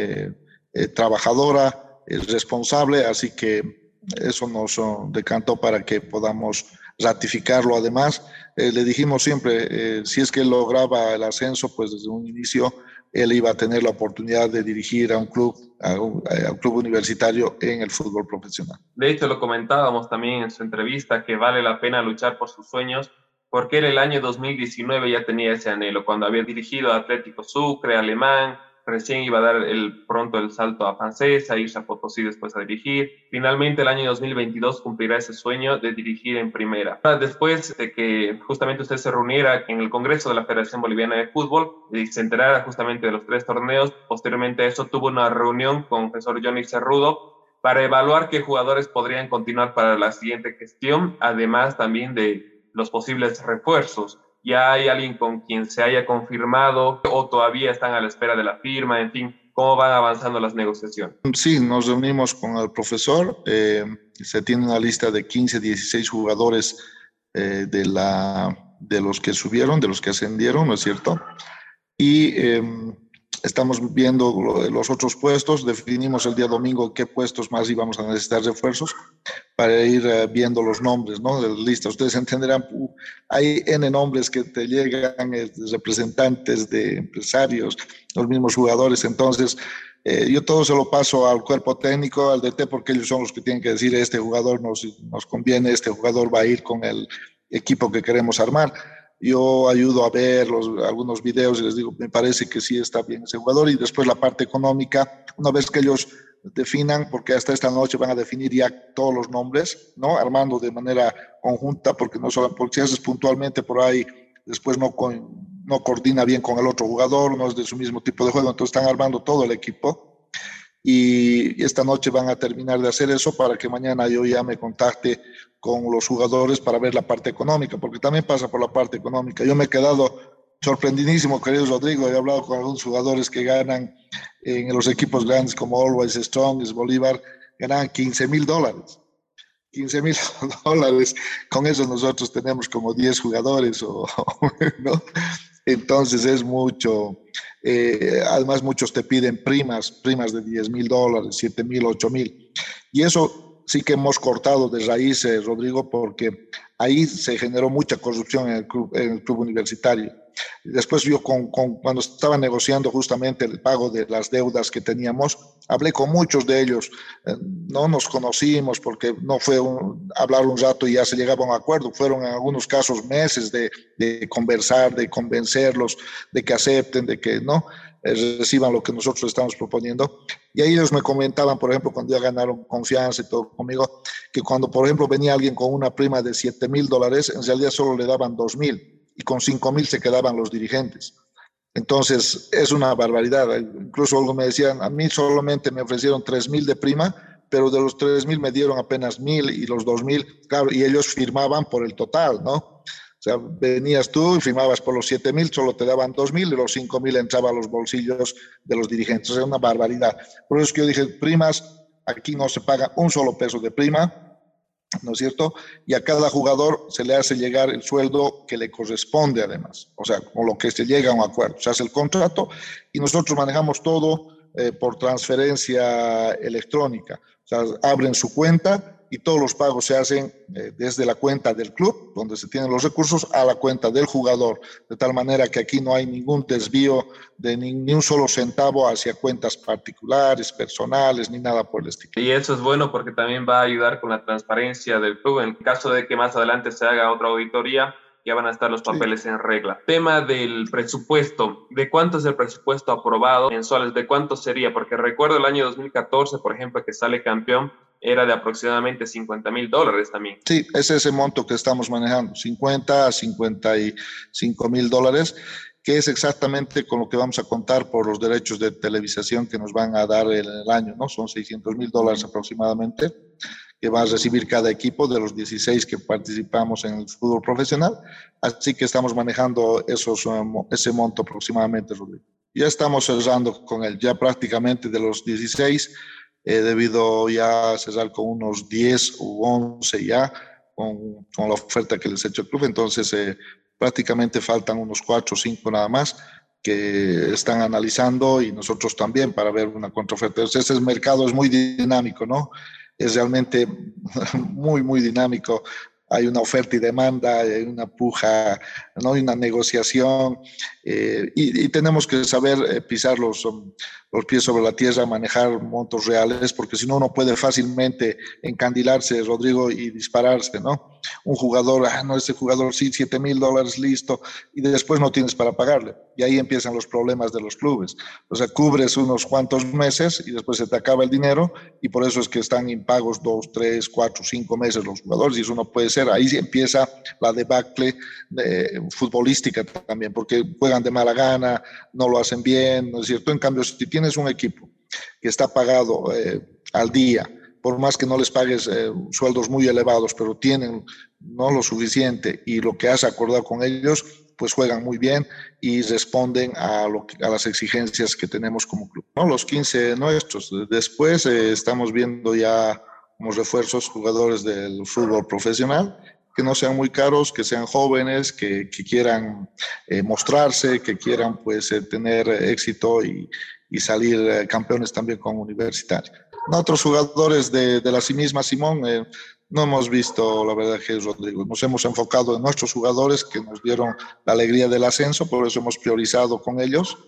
trabajadora, responsable, así que eso nos decantó para que podamos ratificarlo además. Eh, le dijimos siempre, eh, si es que lograba el ascenso, pues desde un inicio él iba a tener la oportunidad de dirigir a un club, a un, club universitario en el fútbol profesional. De hecho, lo comentábamos también en su entrevista, que vale la pena luchar por sus sueños, porque él el año 2019 ya tenía ese anhelo, cuando había dirigido a Atlético Sucre, Alemán, recién iba a dar el, pronto el salto a Francesa, irse a Potosí después a dirigir. Finalmente el año 2022 cumplirá ese sueño de dirigir en primera. Después de que justamente usted se reuniera en el Congreso de la Federación Boliviana de Fútbol y se enterara justamente de los tres torneos, posteriormente a eso tuvo una reunión con el profesor Johnny Cerrudo para evaluar qué jugadores podrían continuar para la siguiente gestión, además también de los posibles refuerzos ya hay alguien con quien se haya confirmado o todavía están a la espera de la firma, en fin, cómo van avanzando las negociaciones. Sí, nos reunimos con el profesor, eh, se tiene una lista de 15, 16 jugadores eh, de, la, de los que subieron, de los que ascendieron, ¿no es cierto? Y em, estamos viendo los otros puestos, definimos el día domingo qué puestos más íbamos a necesitar refuerzos para ir eh, viendo los nombres, ¿no? Lista. Ustedes entenderán, hay N nombres que te llegan, eh, representantes de empresarios, los mismos jugadores, entonces eh, yo todo se lo paso al cuerpo técnico, al DT, porque ellos son los que tienen que decir, este jugador nos, nos conviene, este jugador va a ir con el equipo que queremos armar yo ayudo a ver los, algunos videos y les digo, me parece que sí está bien ese jugador. Y después la parte económica, una vez que ellos definan, porque hasta esta noche van a definir ya todos los nombres, ¿no? Armando de manera conjunta, porque no solo, porque si haces puntualmente por ahí, después no, no coordina bien con el otro jugador, no es de su mismo tipo de juego, entonces están armando todo el equipo y esta noche van a terminar de hacer eso para que mañana yo ya me contacte con los jugadores para ver la parte económica, porque también pasa por la parte económica. Yo me he quedado sorprendidísimo, querido Rodrigo, he hablado con algunos jugadores que ganan en los equipos grandes como Always Strong, Bolívar, ganan 15 mil dólares. 15 mil dólares, con eso nosotros tenemos como 10 jugadores, o, ¿no? Entonces es mucho. Eh, además, muchos te piden primas, primas de 10 mil dólares, 7 mil, 8 mil. Y eso sí que hemos cortado de raíz, Rodrigo, porque ahí se generó mucha corrupción en el club, universitario. Después yo cuando estaba negociando justamente el pago de las deudas que teníamos, hablé con muchos de ellos. Eh, no nos conocimos porque no fue hablar un rato y ya se llegaba a un acuerdo. Fueron en algunos casos meses de, conversar, de convencerlos, de que acepten, de que no reciban lo que nosotros estamos proponiendo. Y ahí ellos me comentaban, por ejemplo, cuando ya ganaron confianza y todo conmigo, que cuando, por ejemplo, venía alguien con una prima de 7 mil dólares, en realidad solo le daban 2 mil y con 5 mil se quedaban los dirigentes. Entonces, es una barbaridad. Incluso algo me decían, a mí solamente me ofrecieron 3 mil de prima, pero de los 3 mil me dieron apenas mil y los 2 mil, claro, y ellos firmaban por el total, ¿no? O sea, venías tú y firmabas por los 7 mil, solo te daban 2 mil y los 5 mil entraban a los bolsillos de los dirigentes. Sea, una barbaridad. Por eso es que yo dije, primas, aquí no se paga un solo peso de prima, ¿no es cierto? Y a cada jugador se le hace llegar el sueldo que le corresponde además, o sea, con lo que se llega a un acuerdo. Se hace el contrato y nosotros manejamos todo eh, por transferencia electrónica. O sea, abren su cuenta y todos los pagos se hacen eh, desde la cuenta del club, donde se tienen los recursos, a la cuenta del jugador, de tal manera que aquí no hay ningún desvío de ni, un solo centavo hacia cuentas particulares, personales, ni nada por el estilo. Y eso es bueno porque también va a ayudar con la transparencia del club. En caso de que más adelante se haga otra auditoría, ya van a estar los papeles en regla. Tema del presupuesto. ¿De cuánto es el presupuesto aprobado mensuales? ¿De cuánto sería? Porque recuerdo el año 2014, por ejemplo, que sale campeón, era de aproximadamente 50 mil dólares también. Sí, es ese monto que estamos manejando, 50 a 55 mil dólares, que es exactamente con lo que vamos a contar por los derechos de televisación que nos van a dar en el año, ¿no? Son 600 mil dólares aproximadamente que va a recibir cada equipo de los 16 que participamos en el fútbol profesional. Así que estamos manejando esos, um, ese monto aproximadamente, Rodrigo. Ya estamos cerrando con él, ya prácticamente de los 16, he debido ya cerrar con unos 10 u 11 ya, con, con, la oferta que les he hecho el club. Entonces, eh, prácticamente faltan unos 4 o 5 nada más que están analizando y nosotros también para ver una contraoferta. Entonces, ese mercado es muy dinámico, ¿no? es realmente muy, muy dinámico. Hay una oferta y demanda, hay una puja, ¿no? una negociación eh, y, tenemos que saber eh, pisar los, um, los pies sobre la tierra, manejar montos reales, porque si no, uno puede fácilmente encandilarse, Rodrigo, y dispararse, ¿no? Un jugador, ah, no, ese jugador sí, 7 mil dólares, listo, y después no tienes para pagarle. Y ahí empiezan los problemas de los clubes. O sea, cubres unos cuantos meses y después se te acaba el dinero, y por eso es que están impagos dos, tres, cuatro, cinco meses los jugadores, y eso no puede ser. Ahí empieza la debacle eh, futbolística también, porque juegan de mala gana, no lo hacen bien, ¿no es cierto? En cambio, si tienes un equipo que está pagado eh, al día, por más que no les pagues eh, sueldos muy elevados, pero tienen no lo suficiente y lo que has acordado con ellos, pues juegan muy bien y responden a las exigencias que tenemos como club. ¿no? Los 15 nuestros. Después eh, estamos viendo ya como refuerzos jugadores del fútbol profesional que no sean muy caros, que sean jóvenes, que, que quieran eh, mostrarse, que quieran pues eh, tener éxito y, y salir campeones también con universitarios. Otros jugadores de, de la sí misma Simón, no hemos visto, la verdad, que Rodrigo. Nos hemos enfocado en nuestros jugadores que nos dieron la alegría del ascenso, por eso hemos priorizado con ellos,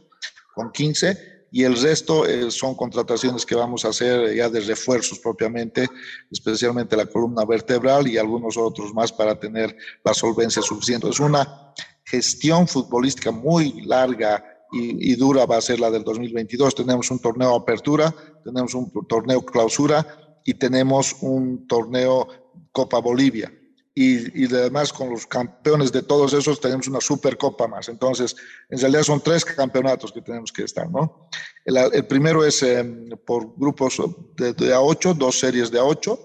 con 15, y el resto eh, son contrataciones que vamos a hacer ya de refuerzos propiamente, especialmente la columna vertebral y algunos otros más para tener la solvencia suficiente. Es una gestión futbolística muy larga y, y, dura va a ser la del 2022. Tenemos un torneo apertura, tenemos un torneo clausura y tenemos un torneo Copa Bolivia. Y, y, además con los campeones de todos esos tenemos una supercopa más. Entonces, en realidad son tres campeonatos que tenemos que estar, ¿no? El, el primero es eh, por grupos de, de, A8, dos series de A8,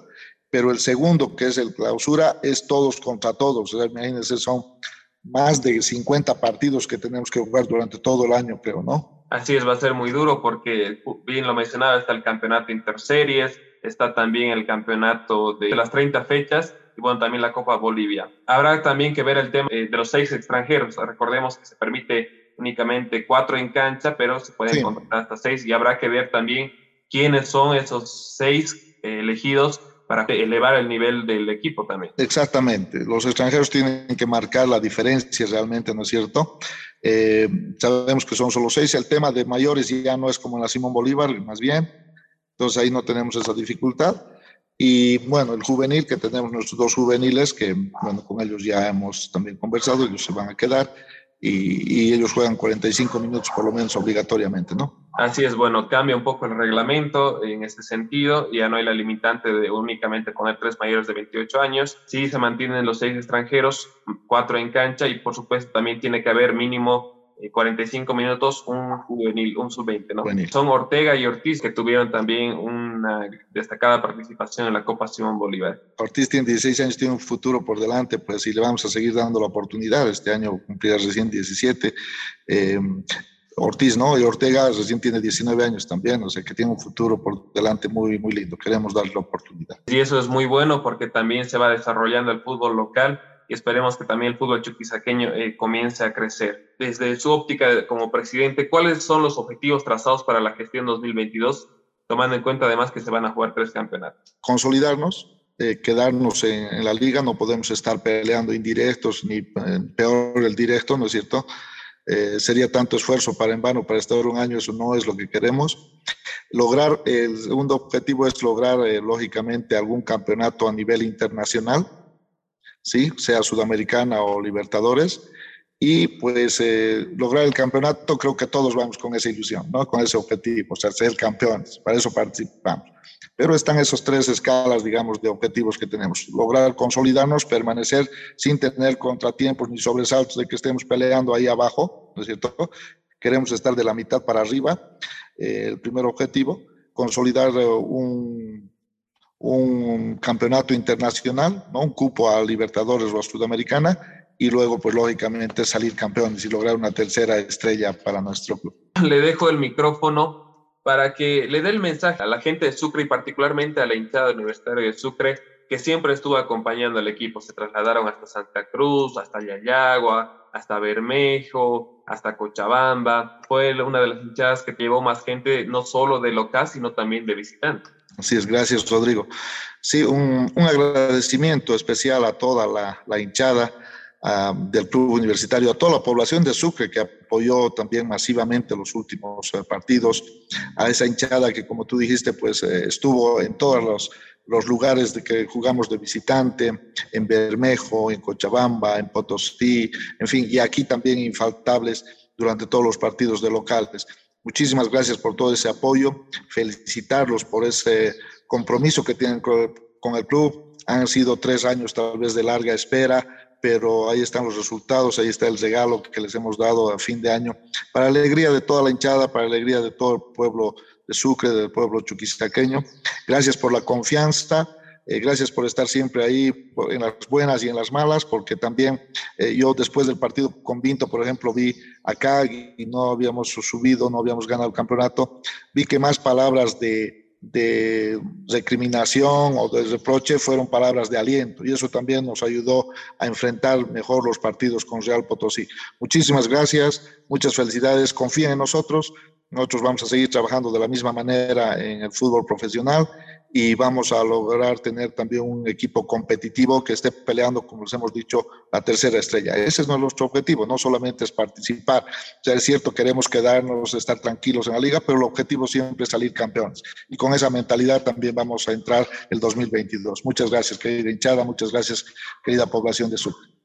pero el segundo, que es el clausura, es todos contra todos. O sea, imagínense, son más de 50 partidos que tenemos que jugar durante todo el año, creo, ¿no? Así es, va a ser muy duro porque, bien lo mencionaba, está el campeonato interseries, está también el campeonato de las 30 fechas y bueno, también la Copa Bolivia. Habrá también que ver el tema eh, de los seis extranjeros. Recordemos que se permite únicamente cuatro en cancha, pero se pueden sí. contratar hasta seis y habrá que ver también quiénes son esos seis eh, elegidos para elevar el nivel del equipo también. Exactamente, los extranjeros tienen que marcar la diferencia realmente, ¿no es cierto? Eh, sabemos que son solo seis, el tema de mayores ya no es como en la Simón Bolívar, más bien, entonces ahí no tenemos esa dificultad. Y bueno, el juvenil, que tenemos nuestros dos juveniles, que bueno, con ellos ya hemos también conversado, ellos se van a quedar y, y, ellos juegan 45 minutos por lo menos obligatoriamente, ¿no? Así es, bueno, cambia un poco el reglamento en este sentido, ya no hay la limitante de únicamente poner tres mayores de 28 años, sí se mantienen los seis extranjeros, cuatro en cancha y por supuesto también tiene que haber mínimo 45 minutos un juvenil, un sub-20, ¿no? Juvenil. Son Ortega y Ortiz que tuvieron también una destacada participación en la Copa Simón Bolívar. Ortiz tiene 16 años, tiene un futuro por delante, pues y le vamos a seguir dando la oportunidad. Este año cumplirá recién 17. Eh, Ortiz, ¿no? Y Ortega recién tiene 19 años también, o sea que tiene un futuro por delante muy, muy lindo. Queremos darle la oportunidad. Y eso es muy bueno porque también se va desarrollando el fútbol local y esperemos que también el fútbol chuquisaqueño eh, comience a crecer. Desde su óptica como presidente, ¿cuáles son los objetivos trazados para la gestión 2022, tomando en cuenta además que se van a jugar tres campeonatos? Consolidarnos, eh, quedarnos en, en, la liga, no podemos estar peleando indirectos ni eh, peor el directo, ¿no es cierto? Eh, sería tanto esfuerzo para en vano para estar un año, eso no es lo que queremos. Lograr, el segundo objetivo es lograr, eh, lógicamente, algún campeonato a nivel internacional ¿sí? sea Sudamericana o Libertadores. Y pues eh, lograr el campeonato, creo que todos vamos con esa ilusión, ¿no? con ese objetivo, o ser campeones, para eso participamos. Pero están esos tres escalas, digamos, de objetivos que tenemos. Lograr consolidarnos, permanecer sin tener contratiempos ni sobresaltos de que estemos peleando ahí abajo, ¿no es cierto? Queremos estar de la mitad para arriba, eh, el primer objetivo. Consolidar eh, un, un campeonato internacional, ¿no? un cupo a Libertadores o a Sudamericana, y luego, pues lógicamente, salir campeones y lograr una tercera estrella para nuestro club. Le dejo el micrófono para que le dé el mensaje a la gente de Sucre y particularmente a la hinchada universitaria de Sucre, que siempre estuvo acompañando al equipo. Se trasladaron hasta Santa Cruz, hasta Yayagua, hasta Bermejo, hasta Cochabamba. Fue una de las hinchadas que llevó más gente, no solo de local, sino también de visitantes. Así es, gracias Rodrigo. Sí, un, un agradecimiento especial a toda la, la hinchada uh, del club universitario, a toda la población de Sucre que apoyó también masivamente los últimos uh, partidos, a esa hinchada que como tú dijiste, pues eh, estuvo en todos los, los lugares de que jugamos de visitante, en Bermejo, en Cochabamba, en Potosí, en fin, y aquí también infaltables durante todos los partidos de locales. Muchísimas gracias por todo ese apoyo, felicitarlos por ese compromiso que tienen con el club. Han sido tres años tal vez de larga espera, pero ahí están los resultados, ahí está el regalo que les hemos dado a fin de año, para alegría de toda la hinchada, para alegría de todo el pueblo de Sucre, del pueblo chuquisaqueño. Gracias por la confianza, Eh, gracias por estar siempre ahí en las buenas y en las malas, porque también eh, yo después del partido con Vinto, por ejemplo, vi acá y no habíamos subido, no habíamos ganado el campeonato, vi que más palabras de, de recriminación o de reproche fueron palabras de aliento y eso también nos ayudó a enfrentar mejor los partidos con Real Potosí. Muchísimas gracias, muchas felicidades, confíen en nosotros, nosotros vamos a seguir trabajando de la misma manera en el fútbol profesional y vamos a lograr tener también un equipo competitivo que esté peleando, como les hemos dicho, la tercera estrella. Ese es nuestro objetivo, no solamente es participar. O sea, es cierto, queremos quedarnos, estar tranquilos en la liga, pero el objetivo siempre es salir campeones. Y con esa mentalidad también vamos a entrar el 2022. Muchas gracias, querida hinchada, muchas gracias, querida población de Sucre.